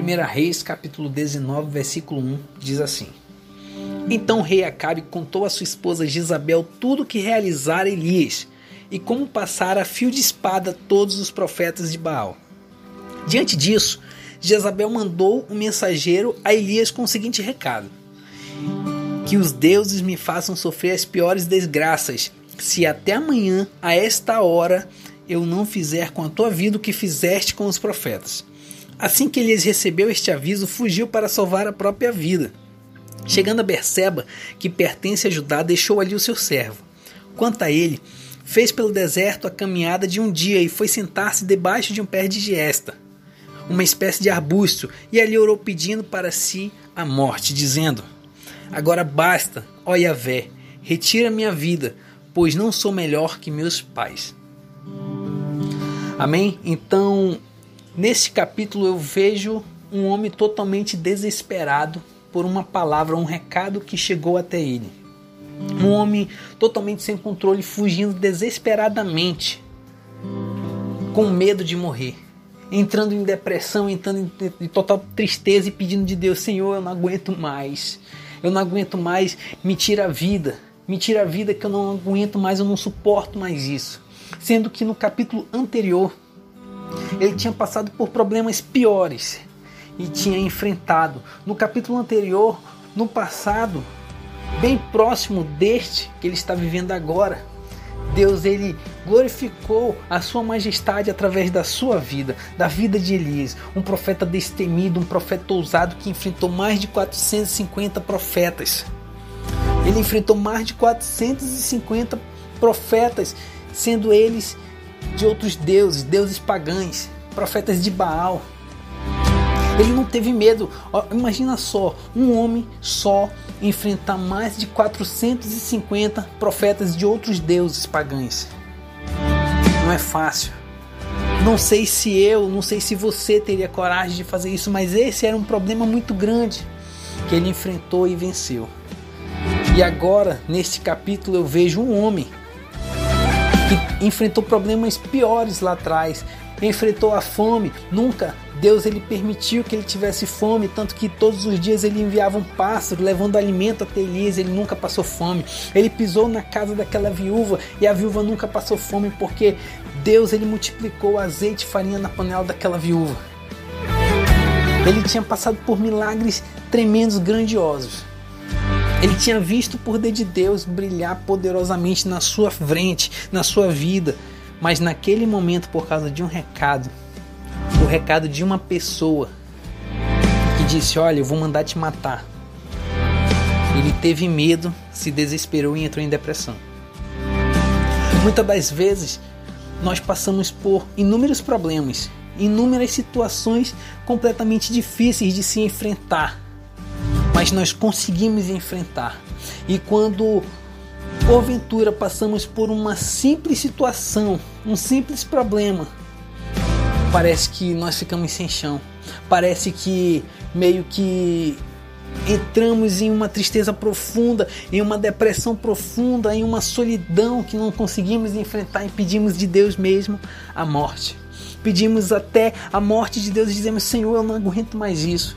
1 Reis, capítulo 19, versículo 1, diz assim: Então o rei Acabe contou a sua esposa Jezabel tudo o que realizara Elias e como passara a fio de espada todos os profetas de Baal. Diante disso, Jezabel mandou um mensageiro a Elias com o seguinte recado: Que os deuses me façam sofrer as piores desgraças, se até amanhã, a esta hora, eu não fizer com a tua vida o que fizeste com os profetas. Assim que Elias recebeu este aviso, fugiu para salvar a própria vida. Chegando a Berseba, que pertence a Judá, deixou ali o seu servo. Quanto a ele, fez pelo deserto a caminhada de um dia e foi sentar-se debaixo de um pé de giesta, uma espécie de arbusto, e ali orou pedindo para si a morte, dizendo: Agora basta, ó Yahvé, retira minha vida, pois não sou melhor que meus pais. Amém? Então, Neste capítulo eu vejo um homem totalmente desesperado por uma palavra, um recado que chegou até ele. Um homem totalmente sem controle, fugindo desesperadamente, com medo de morrer, entrando em depressão, entrando em total tristeza e pedindo de Deus: Senhor, eu não aguento mais, eu não aguento mais, me tira a vida, me tira a vida que eu não aguento mais, eu não suporto mais isso. Sendo que no capítulo anterior ele tinha passado por problemas piores e tinha enfrentado. No capítulo anterior, no passado, bem próximo deste que ele está vivendo agora, Deus ele glorificou a sua majestade através da sua vida, da vida de Elias, um profeta destemido, um profeta ousado que enfrentou mais de 450 profetas. Ele enfrentou mais de 450 profetas, sendo eles de outros deuses, deuses pagãos, profetas de Baal. Ele não teve medo. Imagina só, um homem só enfrentar mais de 450 profetas de outros deuses pagãos. Não é fácil. Não sei se eu, não sei se você teria coragem de fazer isso, mas esse era um problema muito grande que ele enfrentou e venceu. E agora, neste capítulo, eu vejo um homem que enfrentou problemas piores lá atrás, enfrentou a fome, nunca Deus ele permitiu que ele tivesse fome, tanto que todos os dias ele enviava um pássaro levando alimento até Elias, ele nunca passou fome. Ele pisou na casa daquela viúva e a viúva nunca passou fome porque Deus ele multiplicou azeite e farinha na panela daquela viúva. Ele tinha passado por milagres tremendos, grandiosos. Ele tinha visto o poder de Deus brilhar poderosamente na sua frente, na sua vida, mas naquele momento, por causa de um recado, o recado de uma pessoa que disse: Olha, eu vou mandar te matar. Ele teve medo, se desesperou e entrou em depressão. Muitas das vezes nós passamos por inúmeros problemas, inúmeras situações completamente difíceis de se enfrentar mas nós conseguimos enfrentar. E quando porventura passamos por uma simples situação, um simples problema, parece que nós ficamos sem chão. Parece que meio que entramos em uma tristeza profunda, em uma depressão profunda, em uma solidão que não conseguimos enfrentar e pedimos de Deus mesmo a morte. Pedimos até a morte de Deus e dizemos: Senhor, eu não aguento mais isso.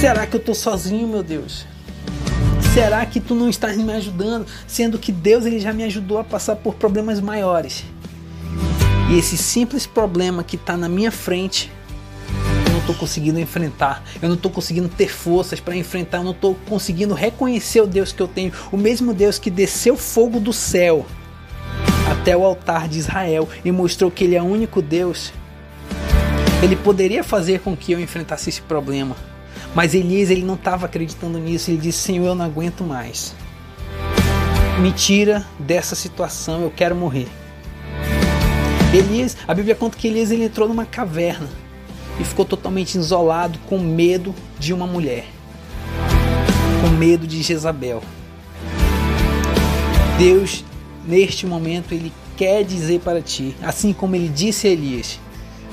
Será que eu estou sozinho, meu Deus? Será que tu não estás me ajudando, sendo que Deus ele já me ajudou a passar por problemas maiores? E esse simples problema que está na minha frente, eu não estou conseguindo enfrentar, eu não estou conseguindo ter forças para enfrentar, eu não estou conseguindo reconhecer o Deus que eu tenho, o mesmo Deus que desceu fogo do céu até o altar de Israel e mostrou que Ele é o único Deus. Ele poderia fazer com que eu enfrentasse esse problema mas Elias ele não estava acreditando nisso. Ele disse: Senhor, eu não aguento mais. Me tira dessa situação, eu quero morrer. Elias, a Bíblia conta que Elias ele entrou numa caverna e ficou totalmente isolado, com medo de uma mulher, com medo de Jezabel. Deus, neste momento, ele quer dizer para ti, assim como ele disse a Elias: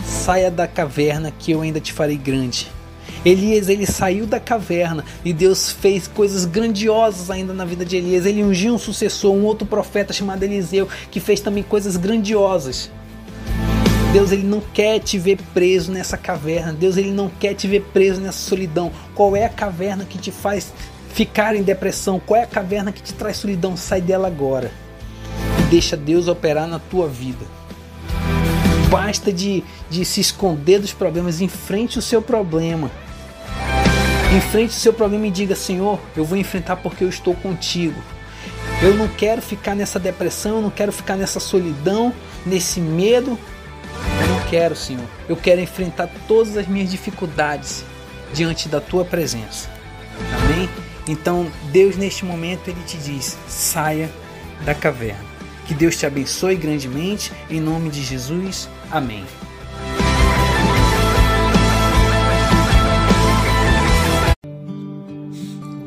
saia da caverna que eu ainda te farei grande. Elias ele saiu da caverna e Deus fez coisas grandiosas ainda na vida de Elias. Ele ungiu um sucessor, um outro profeta chamado Eliseu, que fez também coisas grandiosas. Deus ele não quer te ver preso nessa caverna. Deus ele não quer te ver preso nessa solidão. Qual é a caverna que te faz ficar em depressão? Qual é a caverna que te traz solidão? Sai dela agora. E deixa Deus operar na tua vida. Basta de, de se esconder dos problemas. Enfrente o seu problema. Enfrente seu problema e diga: Senhor, eu vou enfrentar porque eu estou contigo. Eu não quero ficar nessa depressão, eu não quero ficar nessa solidão, nesse medo, eu não quero, Senhor. Eu quero enfrentar todas as minhas dificuldades diante da tua presença. Amém? Então, Deus neste momento ele te diz: saia da caverna. Que Deus te abençoe grandemente em nome de Jesus. Amém.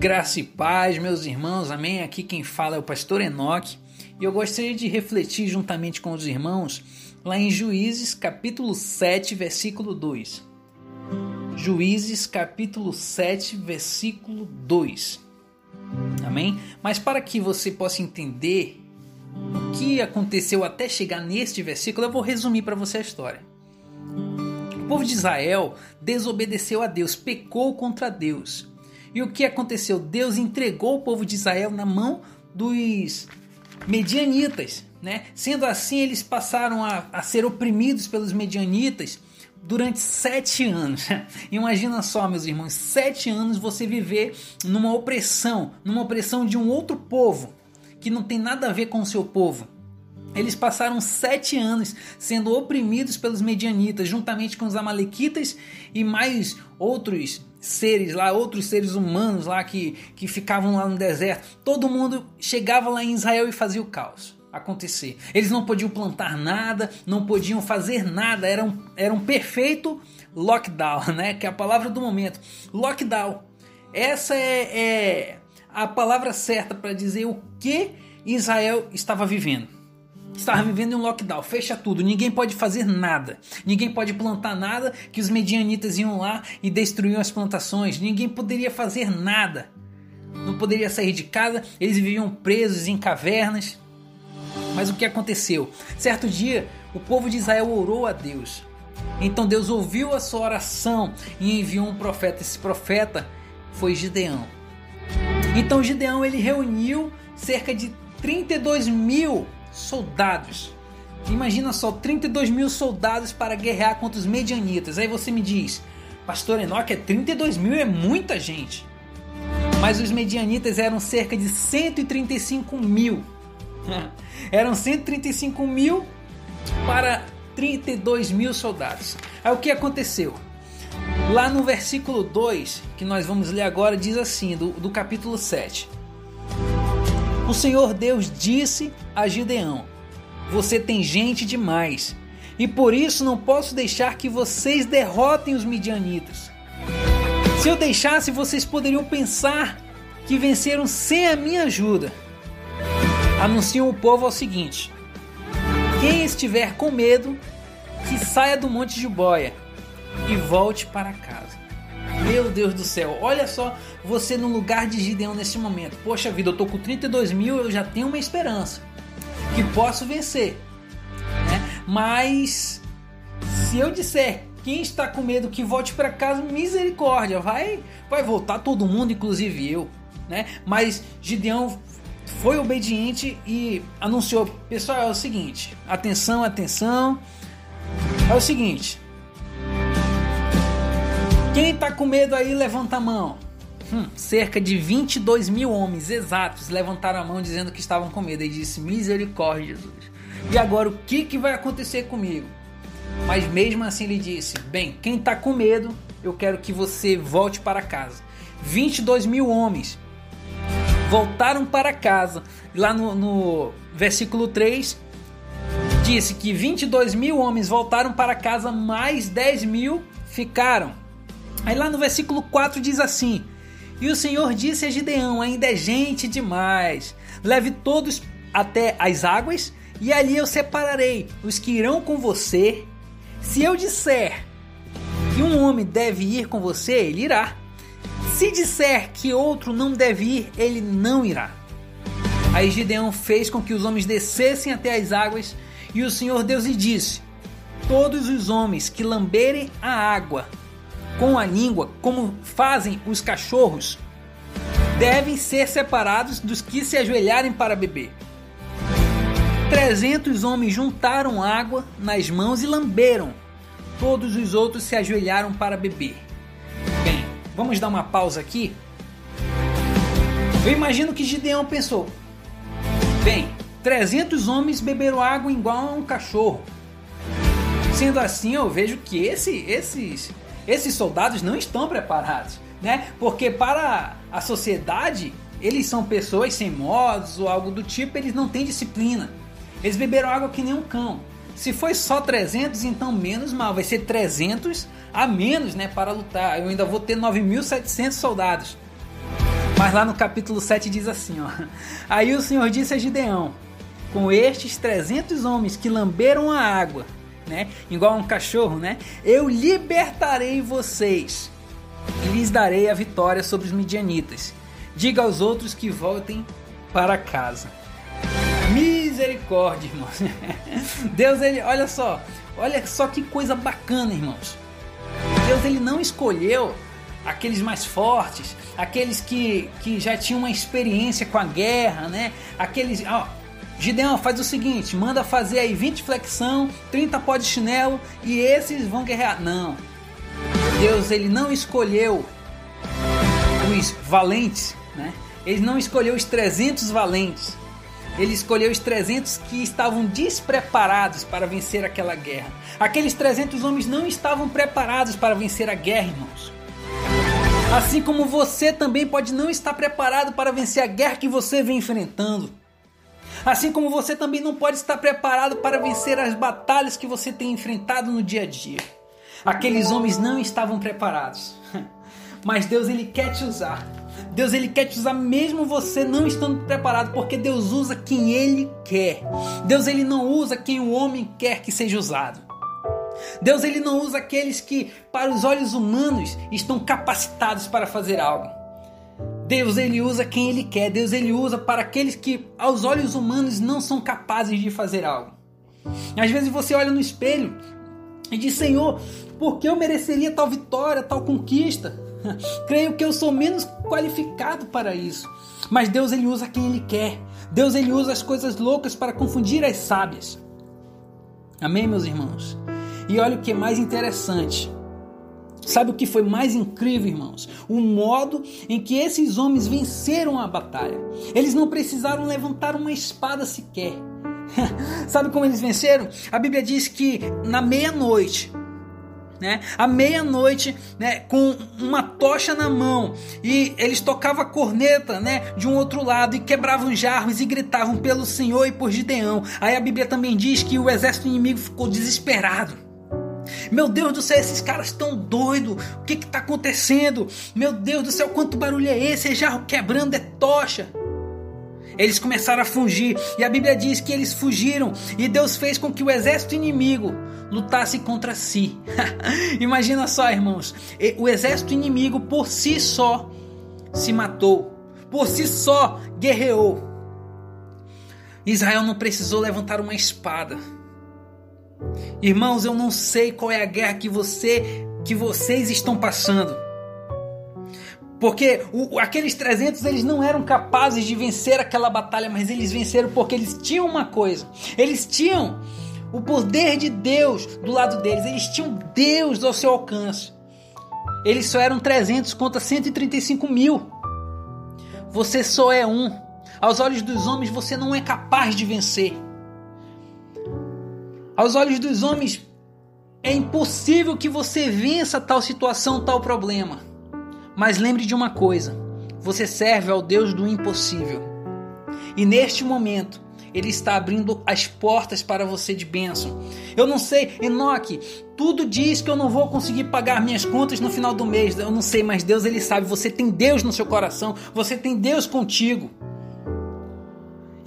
Graça e paz, meus irmãos. Amém. Aqui quem fala é o pastor Enoque, e eu gostaria de refletir juntamente com os irmãos lá em Juízes capítulo 7, versículo 2. Juízes capítulo 7, versículo 2. Amém? Mas para que você possa entender o que aconteceu até chegar neste versículo, eu vou resumir para você a história. O povo de Israel desobedeceu a Deus, pecou contra Deus. E o que aconteceu? Deus entregou o povo de Israel na mão dos medianitas. Né? Sendo assim, eles passaram a, a ser oprimidos pelos medianitas durante sete anos. Imagina só, meus irmãos, sete anos você viver numa opressão, numa opressão de um outro povo que não tem nada a ver com o seu povo. Eles passaram sete anos sendo oprimidos pelos medianitas, juntamente com os amalequitas e mais outros seres lá, outros seres humanos lá que, que ficavam lá no deserto. Todo mundo chegava lá em Israel e fazia o caos acontecer. Eles não podiam plantar nada, não podiam fazer nada, era um, era um perfeito lockdown, né? Que é a palavra do momento. Lockdown. Essa é, é a palavra certa para dizer o que Israel estava vivendo. Estava vivendo um lockdown, fecha tudo, ninguém pode fazer nada, ninguém pode plantar nada, que os medianitas iam lá e destruíam as plantações, ninguém poderia fazer nada, não poderia sair de casa, eles viviam presos em cavernas, mas o que aconteceu? Certo dia, o povo de Israel orou a Deus. Então Deus ouviu a sua oração e enviou um profeta. Esse profeta foi Gideão. Então Gideão ele reuniu cerca de 32 mil soldados. Imagina só, 32 mil soldados para guerrear contra os medianitas. Aí você me diz, Pastor Enoque, é 32 mil é muita gente. Mas os medianitas eram cerca de 135 mil. Eram 135 mil para 32 mil soldados. Aí o que aconteceu? Lá no versículo 2, que nós vamos ler agora, diz assim, do, do capítulo 7. O Senhor Deus disse a Gideão: Você tem gente demais, e por isso não posso deixar que vocês derrotem os midianitas. Se eu deixasse, vocês poderiam pensar que venceram sem a minha ajuda anunciam o povo ao seguinte: quem estiver com medo, que saia do monte de boia e volte para casa. Meu Deus do céu, olha só você no lugar de Gideão nesse momento. Poxa vida, eu tô com 32 mil, eu já tenho uma esperança que posso vencer. Né? Mas se eu disser quem está com medo que volte para casa, misericórdia, vai, vai voltar todo mundo, inclusive eu. Né? Mas Gideão foi obediente e anunciou: pessoal, é o seguinte, atenção, atenção. É o seguinte. Quem tá com medo aí, levanta a mão. Hum, cerca de 22 mil homens exatos levantaram a mão dizendo que estavam com medo. E disse: Misericórdia, Jesus. E agora o que, que vai acontecer comigo? Mas mesmo assim ele disse: Bem, quem tá com medo, eu quero que você volte para casa. 22 mil homens voltaram para casa. Lá no, no versículo 3 disse que 22 mil homens voltaram para casa, mais 10 mil ficaram. Aí lá no versículo 4 diz assim: E o Senhor disse a Gideão: Ainda é gente demais, leve todos até as águas, e ali eu separarei os que irão com você. Se eu disser que um homem deve ir com você, ele irá. Se disser que outro não deve ir, ele não irá. Aí Gideão fez com que os homens descessem até as águas, e o Senhor Deus lhe disse: todos os homens que lamberem a água com a língua, como fazem os cachorros, devem ser separados dos que se ajoelharem para beber. Trezentos homens juntaram água nas mãos e lamberam. Todos os outros se ajoelharam para beber. Bem, vamos dar uma pausa aqui. Eu imagino que Gideão pensou: bem, 300 homens beberam água igual a um cachorro. Sendo assim, eu vejo que esse, esses, esses soldados não estão preparados, né? Porque para a sociedade, eles são pessoas sem modos ou algo do tipo, eles não têm disciplina. Eles beberam água que nem um cão. Se foi só 300, então menos mal, vai ser 300 a menos, né, para lutar. Eu ainda vou ter 9.700 soldados. Mas lá no capítulo 7 diz assim, ó: Aí o Senhor disse a Gideão: Com estes 300 homens que lamberam a água, né, igual um cachorro, né, eu libertarei vocês e lhes darei a vitória sobre os midianitas. Diga aos outros que voltem para casa. Misericórdia, irmãos. Deus, ele, olha só, olha só que coisa bacana, irmãos. Deus, ele não escolheu aqueles mais fortes, aqueles que, que já tinham uma experiência com a guerra, né? Aqueles, ó, Gideão, faz o seguinte, manda fazer aí 20 flexão, 30 pó de chinelo e esses vão guerrear. Não. Deus, ele não escolheu os valentes, né? Ele não escolheu os 300 valentes. Ele escolheu os 300 que estavam despreparados para vencer aquela guerra. Aqueles 300 homens não estavam preparados para vencer a guerra, irmãos. Assim como você também pode não estar preparado para vencer a guerra que você vem enfrentando. Assim como você também não pode estar preparado para vencer as batalhas que você tem enfrentado no dia a dia. Aqueles homens não estavam preparados. Mas Deus ele quer te usar. Deus ele quer te usar mesmo você não estando preparado, porque Deus usa quem ele quer. Deus ele não usa quem o homem quer que seja usado. Deus ele não usa aqueles que, para os olhos humanos, estão capacitados para fazer algo. Deus ele usa quem ele quer. Deus ele usa para aqueles que, aos olhos humanos, não são capazes de fazer algo. Às vezes você olha no espelho e diz: Senhor, por que eu mereceria tal vitória, tal conquista? Creio que eu sou menos qualificado para isso. Mas Deus ele usa quem ele quer. Deus ele usa as coisas loucas para confundir as sábias. Amém, meus irmãos? E olha o que é mais interessante. Sabe o que foi mais incrível, irmãos? O modo em que esses homens venceram a batalha. Eles não precisaram levantar uma espada sequer. Sabe como eles venceram? A Bíblia diz que na meia-noite, né? À meia-noite, né, com uma tocha na mão, e eles tocavam a corneta, né, de um outro lado e quebravam jarros e gritavam pelo Senhor e por Gideão. Aí a Bíblia também diz que o exército inimigo ficou desesperado. Meu Deus do céu, esses caras estão doidos. O que está acontecendo? Meu Deus do céu, quanto barulho é esse? É jarro quebrando, é tocha. Eles começaram a fugir e a Bíblia diz que eles fugiram e Deus fez com que o exército inimigo lutasse contra si. Imagina só, irmãos, o exército inimigo por si só se matou, por si só guerreou. Israel não precisou levantar uma espada. Irmãos, eu não sei qual é a guerra que você que vocês estão passando. Porque o, aqueles 300 eles não eram capazes de vencer aquela batalha, mas eles venceram porque eles tinham uma coisa. Eles tinham o poder de Deus do lado deles. Eles tinham Deus ao seu alcance. Eles só eram 300 contra 135 mil. Você só é um. Aos olhos dos homens você não é capaz de vencer. Aos olhos dos homens, é impossível que você vença tal situação, tal problema. Mas lembre de uma coisa: você serve ao Deus do impossível. E neste momento, ele está abrindo as portas para você de bênção. Eu não sei, Enoque, tudo diz que eu não vou conseguir pagar minhas contas no final do mês. Eu não sei, mas Deus ele sabe. Você tem Deus no seu coração, você tem Deus contigo.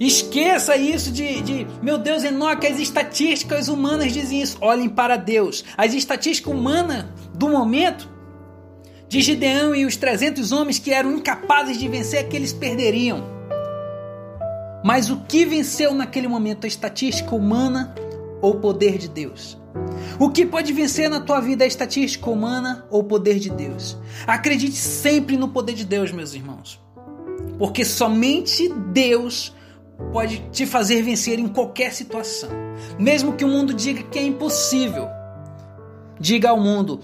Esqueça isso de, de, meu Deus, Enoque, as estatísticas humanas dizem isso. Olhem para Deus. As estatísticas humanas do momento de Gideão e os 300 homens que eram incapazes de vencer, que eles perderiam. Mas o que venceu naquele momento, a estatística humana ou o poder de Deus? O que pode vencer na tua vida a estatística humana ou o poder de Deus? Acredite sempre no poder de Deus, meus irmãos. Porque somente Deus pode te fazer vencer em qualquer situação. Mesmo que o mundo diga que é impossível. Diga ao mundo: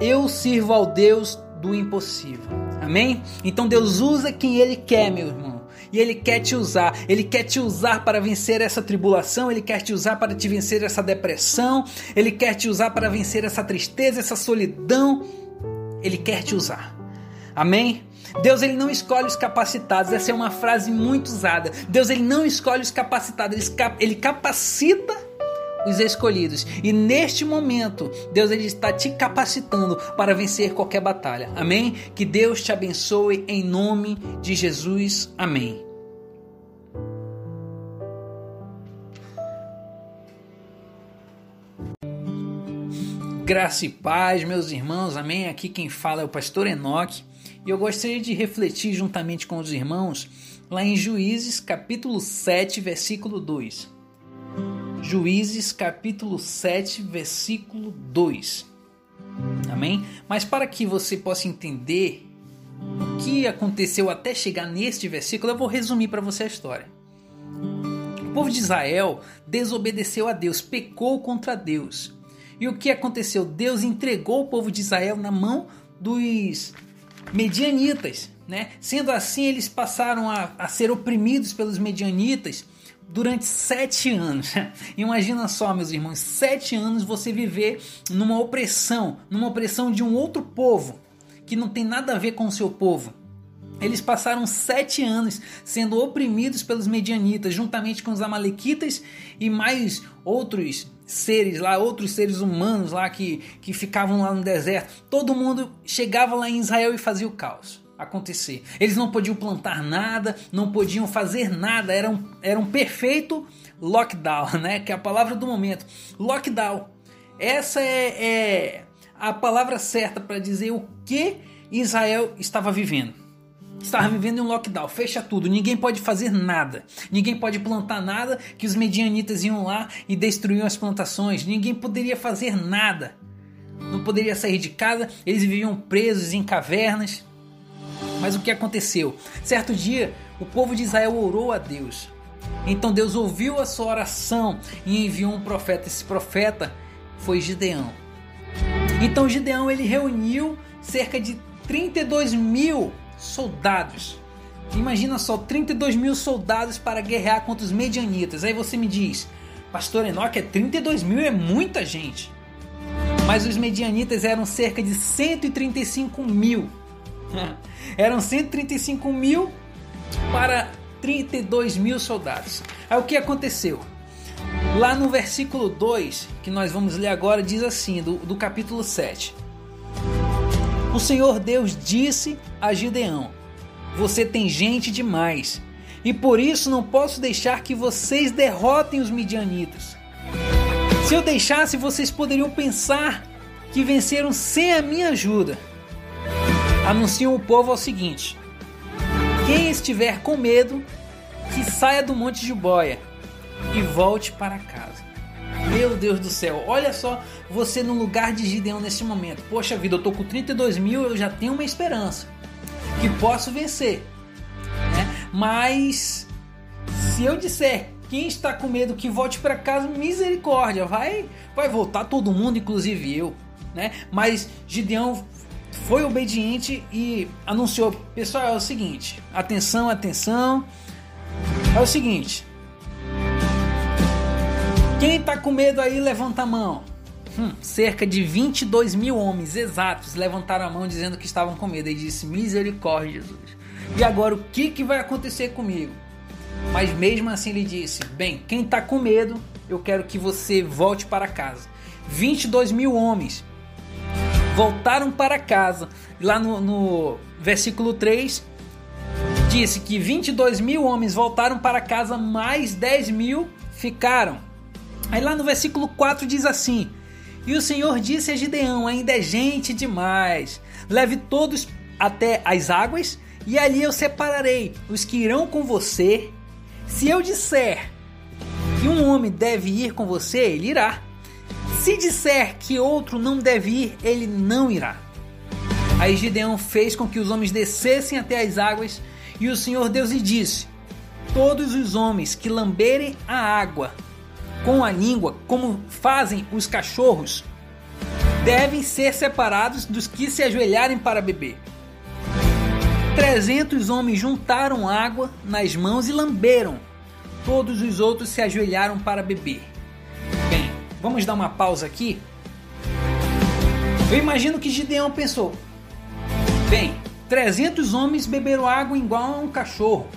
Eu sirvo ao Deus do impossível. Amém? Então Deus usa quem Ele quer, meu irmão. E Ele quer te usar. Ele quer te usar para vencer essa tribulação. Ele quer te usar para te vencer essa depressão. Ele quer te usar para vencer essa tristeza, essa solidão. Ele quer te usar. Amém? Deus ele não escolhe os capacitados. Essa é uma frase muito usada. Deus ele não escolhe os capacitados. Ele capacita os escolhidos. E neste momento, Deus ele está te capacitando para vencer qualquer batalha. Amém? Que Deus te abençoe em nome de Jesus. Amém. Graça e paz, meus irmãos, amém? Aqui quem fala é o pastor Enoque e eu gostaria de refletir juntamente com os irmãos lá em Juízes capítulo 7, versículo 2. Juízes capítulo 7, versículo 2. Amém? Mas para que você possa entender o que aconteceu até chegar neste versículo, eu vou resumir para você a história. O povo de Israel desobedeceu a Deus, pecou contra Deus. E o que aconteceu? Deus entregou o povo de Israel na mão dos medianitas. Né? Sendo assim, eles passaram a, a ser oprimidos pelos medianitas durante sete anos. Imagina só, meus irmãos, sete anos você viver numa opressão, numa opressão de um outro povo que não tem nada a ver com o seu povo. Eles passaram sete anos sendo oprimidos pelos medianitas, juntamente com os amalequitas e mais outros seres lá, outros seres humanos lá que, que ficavam lá no deserto. Todo mundo chegava lá em Israel e fazia o caos acontecer. Eles não podiam plantar nada, não podiam fazer nada, era um, era um perfeito lockdown, né? Que é a palavra do momento. Lockdown. Essa é, é a palavra certa para dizer o que Israel estava vivendo. Estava vivendo em um lockdown, fecha tudo, ninguém pode fazer nada, ninguém pode plantar nada, que os medianitas iam lá e destruíam as plantações, ninguém poderia fazer nada, não poderia sair de casa, eles viviam presos em cavernas, mas o que aconteceu? Certo dia, o povo de Israel orou a Deus. Então Deus ouviu a sua oração e enviou um profeta. Esse profeta foi Gideão. Então Gideão ele reuniu cerca de 32 mil soldados. Imagina só, 32 mil soldados para guerrear contra os medianitas. Aí você me diz, Pastor Enoque, é 32 mil é muita gente. Mas os medianitas eram cerca de 135 mil. Eram 135 mil para 32 mil soldados. Aí o que aconteceu? Lá no versículo 2, que nós vamos ler agora, diz assim, do, do capítulo 7. O Senhor Deus disse a Gideão: Você tem gente demais, e por isso não posso deixar que vocês derrotem os midianitas. Se eu deixasse, vocês poderiam pensar que venceram sem a minha ajuda anunciam o povo ao seguinte: Quem estiver com medo, que saia do Monte de Boia e volte para casa. Meu Deus do céu, olha só você no lugar de Gideão nesse momento. Poxa vida, eu tô com 32 mil, eu já tenho uma esperança que posso vencer. Né? Mas se eu disser quem está com medo que volte para casa, misericórdia, vai, vai voltar todo mundo, inclusive eu. Né? Mas Gideão foi obediente e anunciou: pessoal, é o seguinte, atenção, atenção, é o seguinte. Quem tá com medo aí, levanta a mão. Hum, cerca de 22 mil homens exatos levantaram a mão dizendo que estavam com medo. E disse: Misericórdia, Jesus. E agora o que, que vai acontecer comigo? Mas mesmo assim ele disse: Bem, quem tá com medo, eu quero que você volte para casa. 22 mil homens voltaram para casa. Lá no, no versículo 3 disse que 22 mil homens voltaram para casa, mais 10 mil ficaram. Aí lá no versículo 4 diz assim: E o Senhor disse a Gideão: Ainda é gente demais, leve todos até as águas, e ali eu separarei os que irão com você. Se eu disser que um homem deve ir com você, ele irá. se disser que outro não deve ir, ele não irá. Aí Gideão fez com que os homens descessem até as águas, e o Senhor Deus lhe disse: Todos os homens que lamberem a água com a língua, como fazem os cachorros, devem ser separados dos que se ajoelharem para beber. Trezentos homens juntaram água nas mãos e lamberam. Todos os outros se ajoelharam para beber. Bem, vamos dar uma pausa aqui. Eu imagino que Gideão pensou: bem, 300 homens beberam água igual a um cachorro.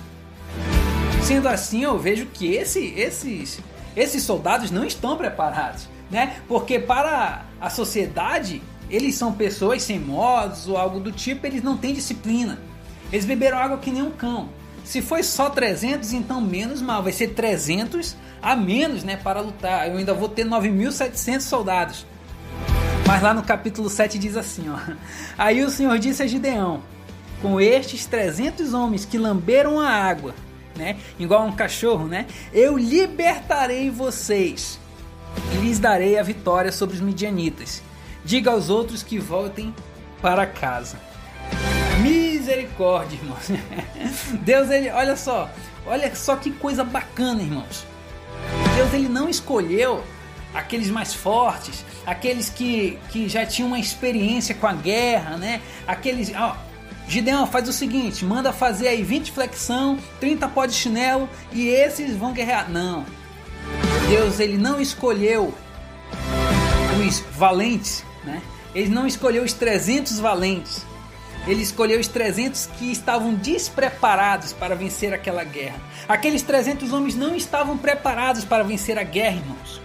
Sendo assim, eu vejo que esse, esses, esses soldados não estão preparados, né? Porque para a sociedade, eles são pessoas sem modos ou algo do tipo, eles não têm disciplina. Eles beberam água que nem um cão. Se foi só 300, então menos mal, vai ser 300 a menos, né, para lutar. Eu ainda vou ter 9.700 soldados. Mas lá no capítulo 7 diz assim, ó: Aí o Senhor disse a Gideão: Com estes 300 homens que lamberam a água, né, igual um cachorro, né, eu libertarei vocês e lhes darei a vitória sobre os midianitas. Diga aos outros que voltem para casa. Misericórdia, irmãos. Deus, ele, olha só, olha só que coisa bacana, irmãos. Deus, ele não escolheu aqueles mais fortes, aqueles que, que já tinham uma experiência com a guerra, né? Aqueles, ó, Gideão, faz o seguinte, manda fazer aí 20 flexão, 30 pó de chinelo e esses vão guerrear. Não. Deus, ele não escolheu os valentes, né? Ele não escolheu os 300 valentes. Ele escolheu os 300 que estavam despreparados para vencer aquela guerra. Aqueles 300 homens não estavam preparados para vencer a guerra, irmãos.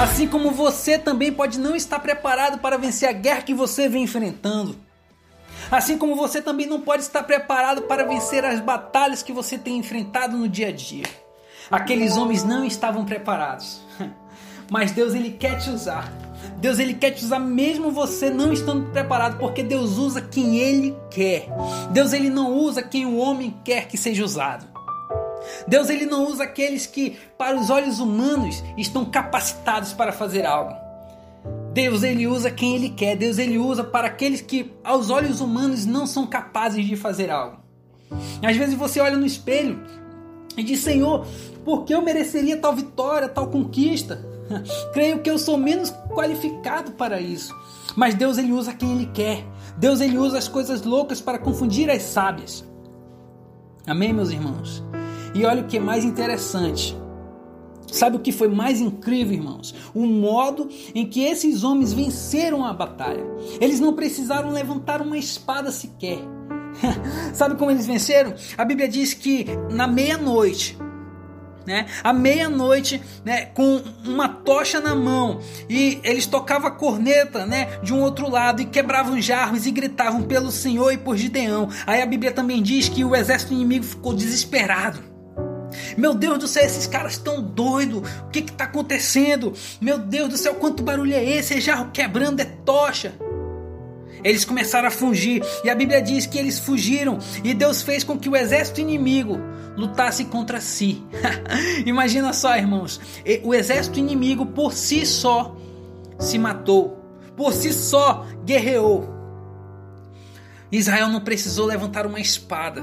Assim como você também pode não estar preparado para vencer a guerra que você vem enfrentando. Assim como você também não pode estar preparado para vencer as batalhas que você tem enfrentado no dia a dia. Aqueles homens não estavam preparados. Mas Deus ele quer te usar Deus ele quer te usar mesmo você não estando preparado, porque Deus usa quem ele quer. Deus ele não usa quem o homem quer que seja usado. Deus ele não usa aqueles que para os olhos humanos estão capacitados para fazer algo. Deus ele usa quem ele quer. Deus ele usa para aqueles que aos olhos humanos não são capazes de fazer algo. Às vezes você olha no espelho e diz: Senhor, por que eu mereceria tal vitória, tal conquista? Creio que eu sou menos qualificado para isso. Mas Deus ele usa quem ele quer. Deus ele usa as coisas loucas para confundir as sábias. Amém, meus irmãos? E olha o que é mais interessante. Sabe o que foi mais incrível, irmãos? O modo em que esses homens venceram a batalha. Eles não precisaram levantar uma espada sequer. Sabe como eles venceram? A Bíblia diz que na meia-noite né? À meia-noite, né, com uma tocha na mão, e eles tocavam a corneta, né, de um outro lado e quebravam jarros e gritavam pelo Senhor e por Gideão. Aí a Bíblia também diz que o exército inimigo ficou desesperado. Meu Deus do céu, esses caras estão doidos. O que está acontecendo? Meu Deus do céu, quanto barulho é esse? É jarro quebrando, é tocha. Eles começaram a fugir e a Bíblia diz que eles fugiram e Deus fez com que o exército inimigo lutasse contra si. Imagina só, irmãos, o exército inimigo por si só se matou, por si só guerreou. Israel não precisou levantar uma espada.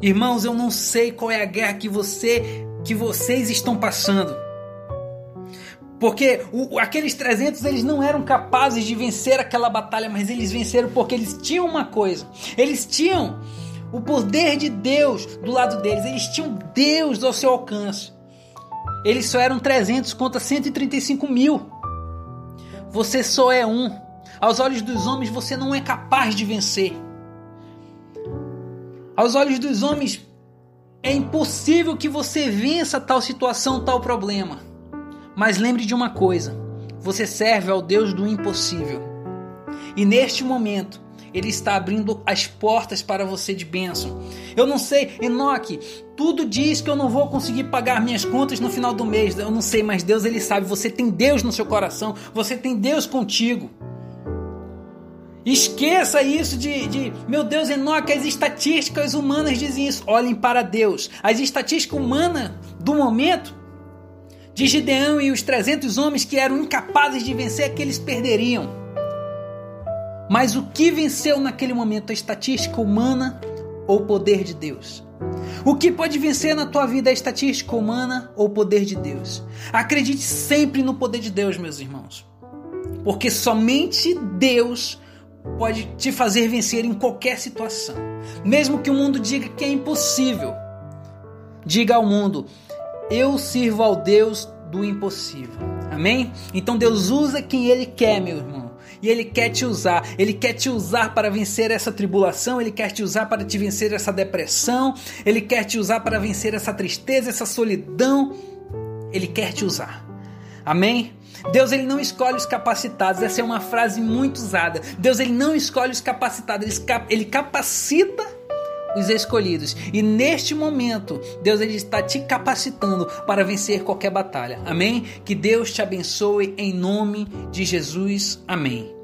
Irmãos, eu não sei qual é a guerra que você que vocês estão passando. Porque o, aqueles 300 eles não eram capazes de vencer aquela batalha, mas eles venceram porque eles tinham uma coisa. Eles tinham o poder de Deus do lado deles. Eles tinham Deus ao seu alcance. Eles só eram 300 contra 135 mil. Você só é um. Aos olhos dos homens você não é capaz de vencer. Aos olhos dos homens é impossível que você vença tal situação, tal problema. Mas lembre de uma coisa: você serve ao Deus do impossível. E neste momento, ele está abrindo as portas para você de bênção. Eu não sei, Enoque, tudo diz que eu não vou conseguir pagar minhas contas no final do mês. Eu não sei, mas Deus ele sabe. Você tem Deus no seu coração, você tem Deus contigo. Esqueça isso de, de, meu Deus, Enoque, as estatísticas humanas dizem isso. Olhem para Deus. As estatísticas humanas do momento De Gideão e os 300 homens que eram incapazes de vencer, aqueles perderiam. Mas o que venceu naquele momento? A estatística humana ou o poder de Deus? O que pode vencer na tua vida é a estatística humana ou o poder de Deus? Acredite sempre no poder de Deus, meus irmãos. Porque somente Deus pode te fazer vencer em qualquer situação. Mesmo que o mundo diga que é impossível. Diga ao mundo: eu sirvo ao Deus do impossível. Amém? Então Deus usa quem Ele quer, meu irmão. E Ele quer te usar. Ele quer te usar para vencer essa tribulação. Ele quer te usar para te vencer essa depressão. Ele quer te usar para vencer essa tristeza, essa solidão. Ele quer te usar. Amém? Deus ele não escolhe os capacitados. Essa é uma frase muito usada. Deus ele não escolhe os capacitados. Ele capacita os escolhidos. E neste momento, Deus ele está te capacitando para vencer qualquer batalha. Amém? Que Deus te abençoe em nome de Jesus. Amém.